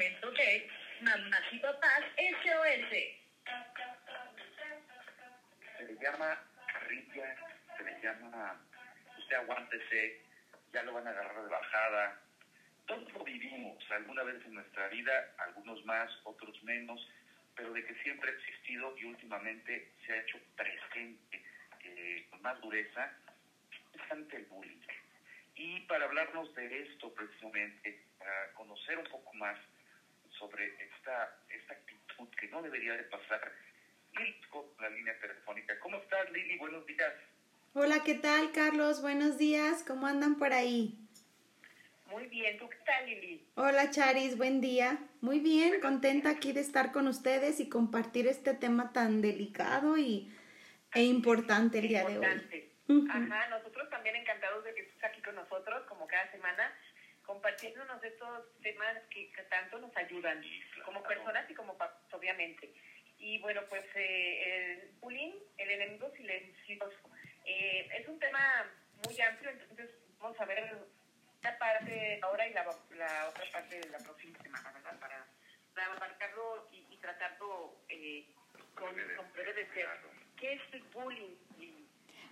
momento de Mamás y Papás SOS. Se le llama carrilla, se le llama usted aguántese, ya lo van a agarrar de bajada. Todos lo vivimos alguna vez en nuestra vida, algunos más, otros menos, pero de que siempre ha existido y últimamente se ha hecho presente eh, con más dureza, ante el bullying. Y para hablarnos de esto precisamente, para conocer un poco más sobre esta, esta actitud que no debería de pasar, Lili con la línea telefónica. ¿Cómo estás, Lili? Buenos días. Hola, ¿qué tal, Carlos? Buenos días. ¿Cómo andan por ahí? Muy bien, ¿tú qué tal, Lili? Hola, Charis, buen día. Muy bien, contenta aquí de estar con ustedes y compartir este tema tan delicado y, e importante el día de hoy. Ajá, nosotros también encantados de que estés aquí con nosotros, como cada semana, compartiéndonos estos temas que, tanto nos ayudan, como personas y como papás, obviamente. Y bueno, pues eh, el bullying, el enemigo silencioso, eh, es un tema muy amplio, entonces vamos a ver esta parte ahora y la, la otra parte de la próxima semana, ¿verdad? Para, para abarcarlo y, y tratarlo eh, con, con breve ser. ¿Qué es el bullying?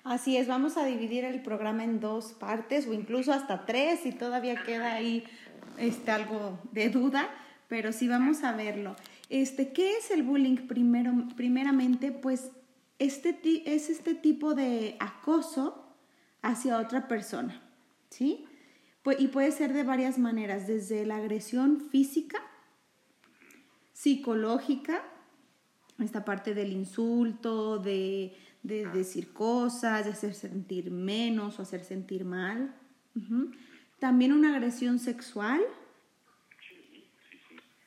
Así es, vamos a dividir el programa en dos partes o incluso hasta tres si todavía queda ahí este, algo de duda, pero sí vamos a verlo. Este, ¿Qué es el bullying primero, primeramente? Pues este es este tipo de acoso hacia otra persona, ¿sí? Y puede ser de varias maneras, desde la agresión física, psicológica, esta parte del insulto, de de decir cosas, de hacer sentir menos o hacer sentir mal. También una agresión sexual.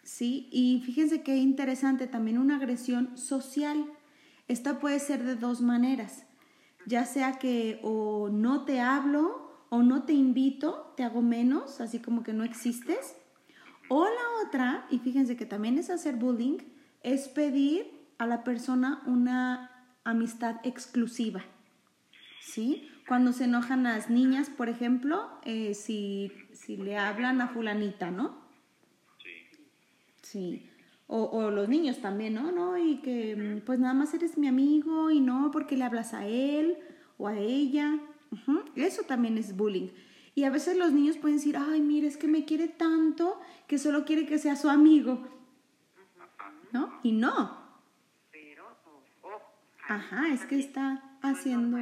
Sí, y fíjense qué interesante, también una agresión social. Esta puede ser de dos maneras, ya sea que o no te hablo o no te invito, te hago menos, así como que no existes. O la otra, y fíjense que también es hacer bullying, es pedir a la persona una amistad exclusiva. ¿Sí? Cuando se enojan las niñas, por ejemplo, eh, si, si le hablan a fulanita, ¿no? Sí. Sí. O, o, los niños también, ¿no? ¿no? Y que pues nada más eres mi amigo y no porque le hablas a él o a ella. Eso también es bullying. Y a veces los niños pueden decir, ay, mire, es que me quiere tanto que solo quiere que sea su amigo. ¿No? Y no, Ajá, es que está haciendo...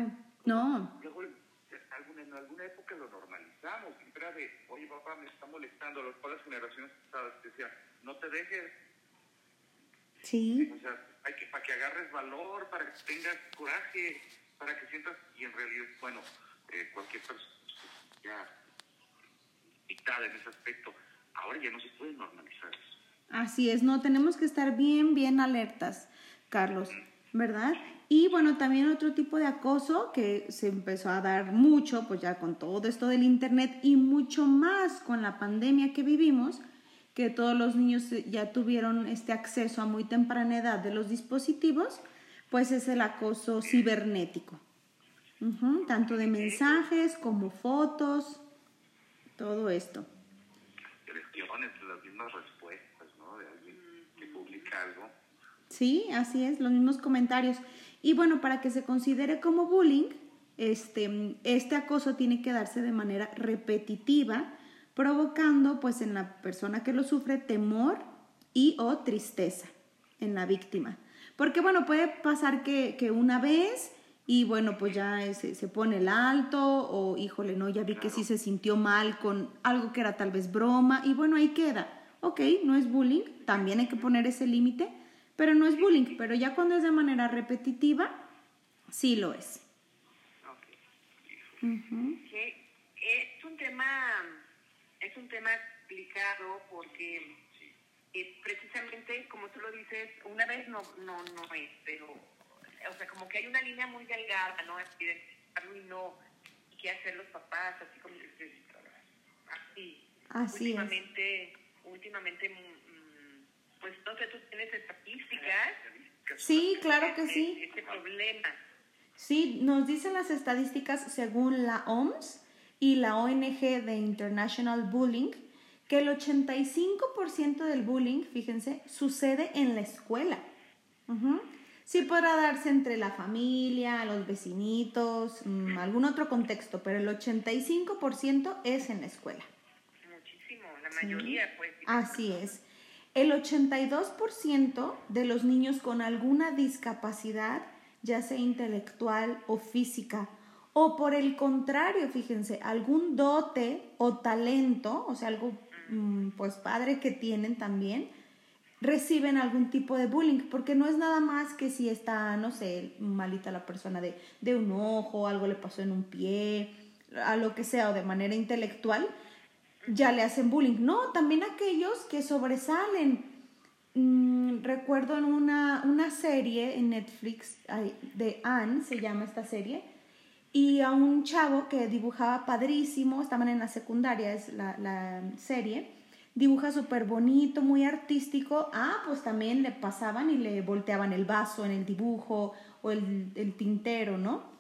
No. Luego, en alguna época lo normalizamos. Siempre era de, oye, papá, me está molestando. Las las generaciones pasadas decían, no te dejes. Sí. O sea, hay que, para que agarres valor, para que tengas coraje, para que sientas... Y en realidad, bueno, eh, cualquier persona ya dictada en ese aspecto. Ahora ya no se puede normalizar eso. Así es, no, tenemos que estar bien, bien alertas, Carlos, ¿verdad? Y bueno, también otro tipo de acoso que se empezó a dar mucho, pues ya con todo esto del Internet y mucho más con la pandemia que vivimos, que todos los niños ya tuvieron este acceso a muy temprana edad de los dispositivos, pues es el acoso cibernético. tanto de mensajes como fotos, todo esto. las mismas respuestas, ¿no? De alguien que publica algo. Sí, así es, los mismos comentarios. Y bueno, para que se considere como bullying, este, este acoso tiene que darse de manera repetitiva, provocando pues en la persona que lo sufre temor y o tristeza en la víctima. Porque bueno, puede pasar que, que una vez y bueno, pues ya se, se, pone el alto o híjole, no, ya vi que sí se sintió mal con algo que era tal vez broma y bueno, ahí queda. Ok, no es bullying, también hay que poner ese límite, pero no es bullying, pero ya cuando es de manera repetitiva, sí lo es. Es un tema, es un tema explicado porque eh, precisamente, como tú lo dices, una vez no, no, no es, pero, o sea, como que hay una línea muy delgada, ¿no? Así de y no, qué hacer los papás, así como que así. Así últimamente, es. últimamente pues no sé, tú tienes estadísticas. Sí, claro que sí. Este problema. Sí, nos dicen las estadísticas según la OMS y la ONG de International Bullying que el 85% del bullying, fíjense, sucede en la escuela. Sí podrá darse entre la familia, los vecinitos, mm, algún otro contexto, pero el 85% es en la escuela. Muchísimo, la mayoría, pues. Así es. El 82% de los niños con alguna discapacidad, ya sea intelectual o física, o por el contrario, fíjense, algún dote o talento, o sea, algo mm, pues padre que tienen también, reciben algún tipo de bullying, porque no es nada más que si está, no sé, malita la persona de, de un ojo, algo le pasó en un pie, a lo que sea, o de manera intelectual, ya le hacen bullying. No, también aquellos que sobresalen. Mm, recuerdo en una, una serie en Netflix de Anne, se llama esta serie, y a un chavo que dibujaba padrísimo, estaban en la secundaria, es la, la serie, dibuja súper bonito, muy artístico. Ah, pues también le pasaban y le volteaban el vaso en el dibujo o el, el tintero, ¿no?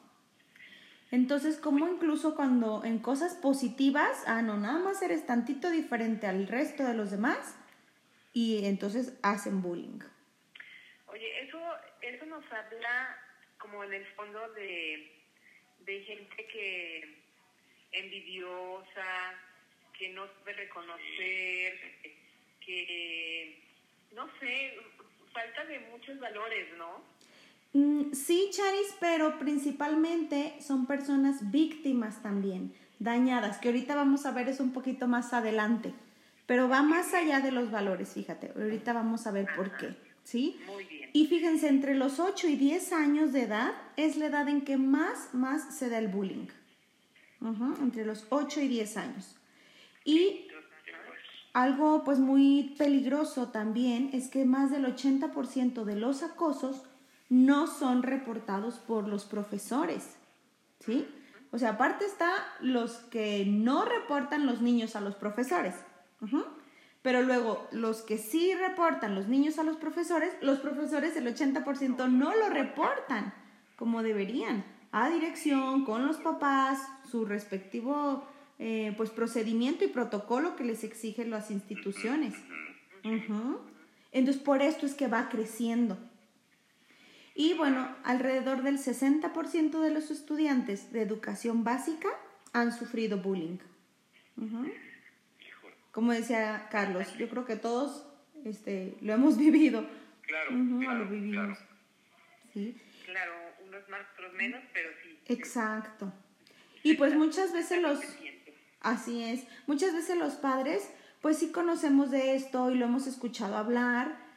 Entonces, como incluso cuando en cosas positivas, ah, no, nada más eres tantito diferente al resto de los demás y entonces hacen bullying. Oye, eso, eso nos habla como en el fondo de, de gente que envidiosa, que no sabe reconocer, que, no sé, falta de muchos valores, ¿no? Mm, sí, Charis, pero principalmente son personas víctimas también, dañadas, que ahorita vamos a ver eso un poquito más adelante, pero va más allá de los valores, fíjate, ahorita vamos a ver por qué, ¿sí? Muy bien. Y fíjense, entre los 8 y 10 años de edad es la edad en que más, más se da el bullying, entre los 8 y 10 años. Y algo pues muy peligroso también es que más del 80% de los acosos no son reportados por los profesores, ¿sí? O sea, aparte está los que no reportan los niños a los profesores, pero luego los que sí reportan los niños a los profesores, los profesores el 80% no lo reportan como deberían, a dirección, con los papás, su respectivo eh, pues procedimiento y protocolo que les exigen las instituciones. Entonces, por esto es que va creciendo. Y bueno, alrededor del 60% de los estudiantes de educación básica han sufrido bullying. Como decía Carlos, yo creo que todos este, lo hemos vivido. Claro, claro, lo vivimos. ¿Sí? Claro, unos más, otros menos, pero sí. Exacto. Y pues muchas veces los... Así es. Muchas veces los padres, pues sí conocemos de esto y lo hemos escuchado hablar,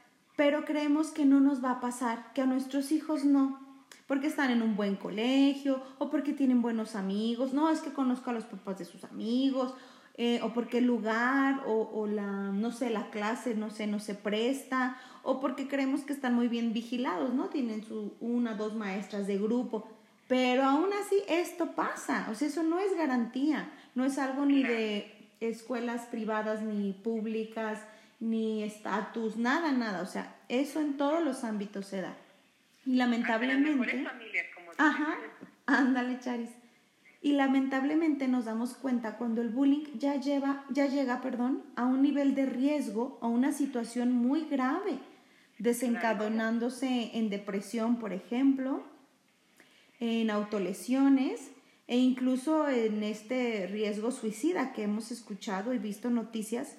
pero creemos que no nos va a pasar, que a nuestros hijos no, porque están en un buen colegio o porque tienen buenos amigos, no, es que conozco a los papás de sus amigos, eh, o porque el lugar o, o, la, no sé, la clase, no sé, no se presta, o porque creemos que están muy bien vigilados, ¿no? Tienen su una, dos maestras de grupo, pero aún así esto pasa, o sea, eso no es garantía, no es algo ni de escuelas privadas ni públicas, ni estatus, nada, nada. O sea, eso en todos los ámbitos se da. Y lamentablemente... ajá, ándale, Charis. Y lamentablemente nos damos cuenta cuando el bullying ya, lleva, ya llega perdón, a un nivel de riesgo o una situación muy grave, desencadenándose en depresión, por ejemplo, en autolesiones e incluso en este riesgo suicida que hemos escuchado y visto noticias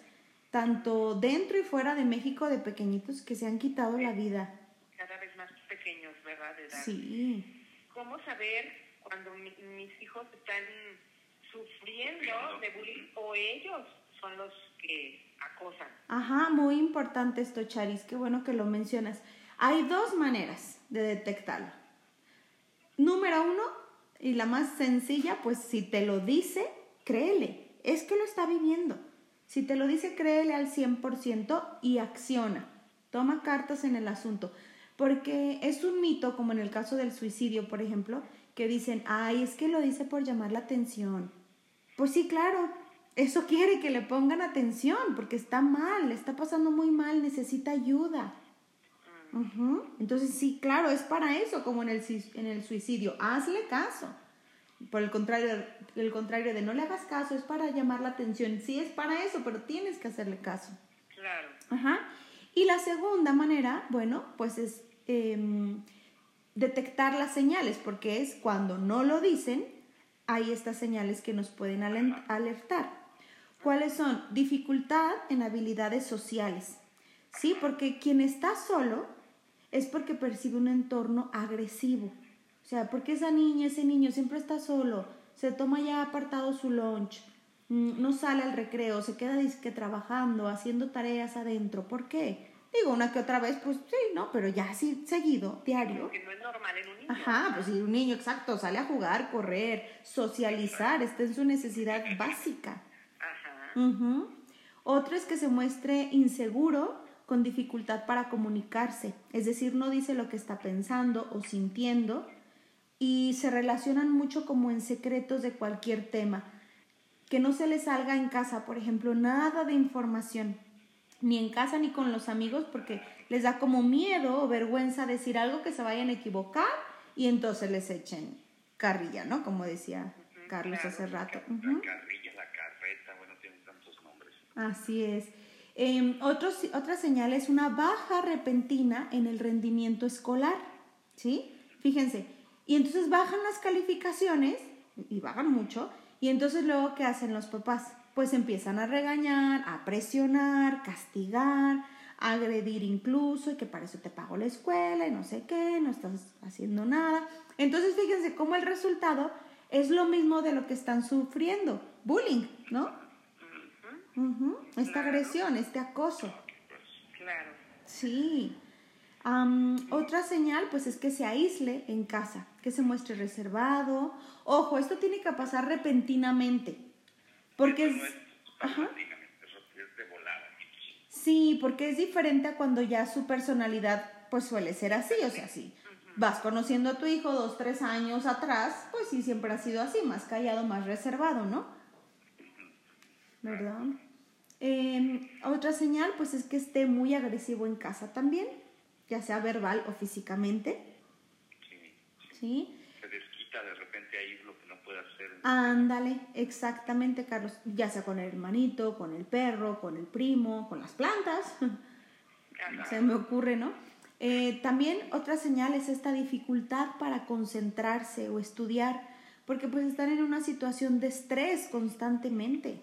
tanto dentro y fuera de México de pequeñitos que se han quitado la vida. Cada vez más pequeños, ¿verdad? De edad. Sí. ¿Cómo saber cuando mis hijos están sufriendo de bullying o ellos son los que acosan? Ajá, muy importante esto, Charis, qué bueno que lo mencionas. Hay dos maneras de detectarlo. Número uno, y la más sencilla, pues si te lo dice, créele, es que lo está viviendo. Si te lo dice, créele al 100% y acciona. Toma cartas en el asunto. Porque es un mito, como en el caso del suicidio, por ejemplo, que dicen, ay, es que lo dice por llamar la atención. Pues sí, claro, eso quiere que le pongan atención, porque está mal, le está pasando muy mal, necesita ayuda. Entonces sí, claro, es para eso, como en el, en el suicidio. Hazle caso. Por el contrario, el contrario de no le hagas caso, es para llamar la atención. Sí, es para eso, pero tienes que hacerle caso. Claro. Ajá. Y la segunda manera, bueno, pues es em, detectar las señales, porque es cuando no lo dicen, hay estas señales que nos pueden alertar. ¿Cuáles son? Dificultad en habilidades sociales. Sí, porque quien está solo es porque percibe un entorno agresivo. O sea, porque esa niña, ese niño siempre está solo, se toma ya apartado su lunch, mm, no sale al recreo, se queda disque trabajando, haciendo tareas adentro. ¿Por qué? Digo, una que otra vez, pues sí, ¿no? Pero ya así, seguido, diario. Que no es normal en un niño. Ajá, pues si un niño, exacto, sale a jugar, correr, socializar, está en su necesidad básica. Ajá. Otro es que se muestre inseguro con dificultad para comunicarse, es decir, no dice lo que está pensando o sintiendo y se relacionan mucho como en secretos de cualquier tema. Que no se les salga en casa, por ejemplo, nada de información, ni en casa ni con los amigos, porque les da como miedo o vergüenza decir algo que se vayan a equivocar y entonces les echen carrilla, ¿no? Como decía Carlos claro. hace rato. La carrilla, la carreta, bueno, tienen tantos nombres. Así es. Eh, otra señal es una baja repentina en el rendimiento escolar, ¿sí? Fíjense, y entonces bajan las calificaciones, y bajan mucho, y entonces luego, ¿qué hacen los papás? Pues empiezan a regañar, a presionar, castigar, agredir incluso, y que para eso te pago la escuela, y no sé qué, no estás haciendo nada. Entonces, fíjense cómo el resultado es lo mismo de lo que están sufriendo, bullying, ¿no? Esta agresión, este acoso. Claro. Sí. Otra señal, pues es que se aísle en casa, que se muestre reservado. Ojo, esto tiene que pasar repentinamente. Porque es, no es Ajá. paulatinamente, eso es de volada. sí, porque es diferente a cuando ya su personalidad, pues suele ser así, o sea, sí. Vas conociendo a tu hijo dos, tres años atrás, pues sí, siempre ha sido así, más callado, más reservado, ¿no? ¿Verdad? Eh, otra señal, pues es que esté muy agresivo en casa también, ya sea verbal o físicamente, Sí. Se desquita de repente ahí lo que no puede hacer. Ándale, exactamente, Carlos, ya sea con el hermanito, con el perro, con el primo, con las plantas, Ajá. se me ocurre, ¿no? Eh, también otra señal es esta dificultad para concentrarse o estudiar, porque pues están en una situación de estrés constantemente.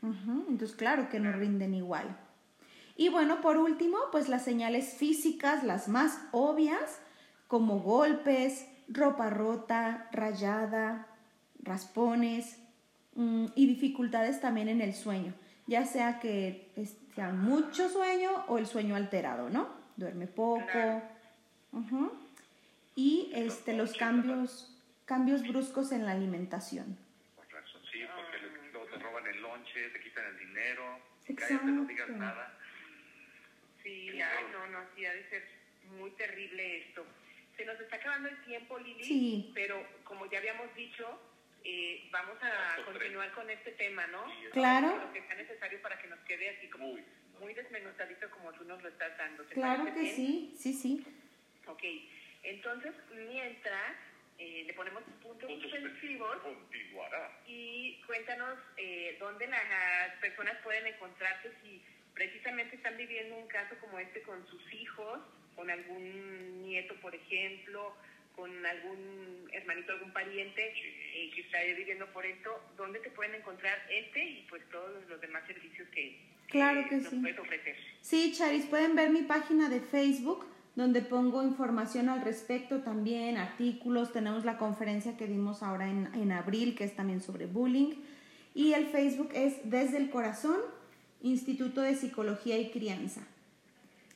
Mm, Entonces, claro que no rinden igual. Y bueno, por último, pues las señales físicas, las más obvias, como golpes, ropa rota, rayada, raspones mm, y dificultades también en el sueño, ya sea que sea mucho sueño o el sueño alterado, ¿no? Duerme poco. Claro. Ujú. Y este, los cambios, cambios bruscos en la alimentación. Por razón, sí, porque luego te roban el lonche, te quitan el dinero. Cállate, no digas nada. Sí, ay, no, no, sí, ha de ser muy terrible esto. Se nos está acabando el tiempo, Lili, Sí. pero como ya habíamos dicho, eh, vamos a continuar con este tema, ¿no? Claro. Lo que sea necesario para que nos quede así como Muy. desmenuzadito como tú nos lo estás dando. ¿Te Claro que bien? sí, sí, sí. Ok, entonces mientras eh, le ponemos puntos suspensivos Continuará. y cuéntanos eh, dónde las personas pueden encontrarte si precisamente están viviendo un caso como este con sus hijos, con algún nieto, por ejemplo, con algún hermanito, algún pariente eh, que está viviendo por esto, ¿dónde te pueden encontrar este y pues todos los demás servicios que, Claro que nos sí. puedes ofrecer? Sí, Charis, pueden ver mi página de Facebook donde pongo información al respecto también, artículos, tenemos la conferencia que dimos ahora en, en abril, que es también sobre bullying, y el Facebook es Desde el Corazón, Instituto de Psicología y Crianza.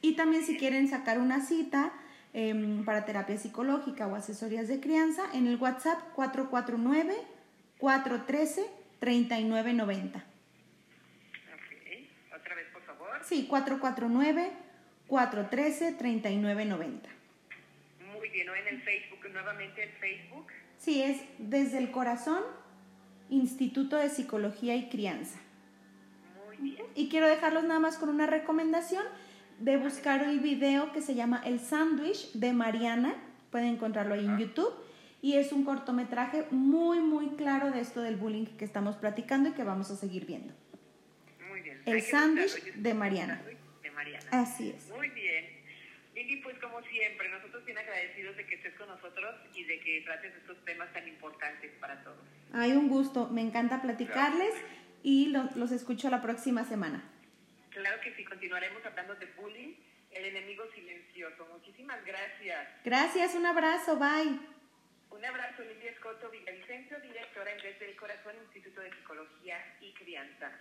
Y también si quieren sacar una cita em, para terapia psicológica o asesorías de crianza, en el WhatsApp 449-413-3990. Ok, otra vez por favor. Sí, 449-413-3990. Muy bien, o en el Facebook, nuevamente el Facebook. Sí, es desde el corazón, Instituto de Psicología y Crianza. Muy bien. Y quiero dejarlos nada más con una recomendación de buscar el video que se llama El Sándwich de Mariana. Pueden encontrarlo ahí en YouTube. y es un cortometraje muy, muy claro de esto del bullying que estamos platicando y que vamos a seguir viendo. Muy bien. El sándwich de Mariana. De Mariana. Así es. Muy bien. Lili, pues como siempre, nosotros bien agradecidos de que estés con nosotros y de que trates estos temas tan importantes para todos. Hay un gusto, me encanta platicarles y lo- los escucho la próxima semana. Claro que sí, continuaremos hablando de bullying, el enemigo silencioso. Muchísimas gracias. Gracias, un abrazo, bye. Un abrazo, Lidia Escoto Villavicencio, directora en Desde el Corazón, Instituto de Psicología y Crianza.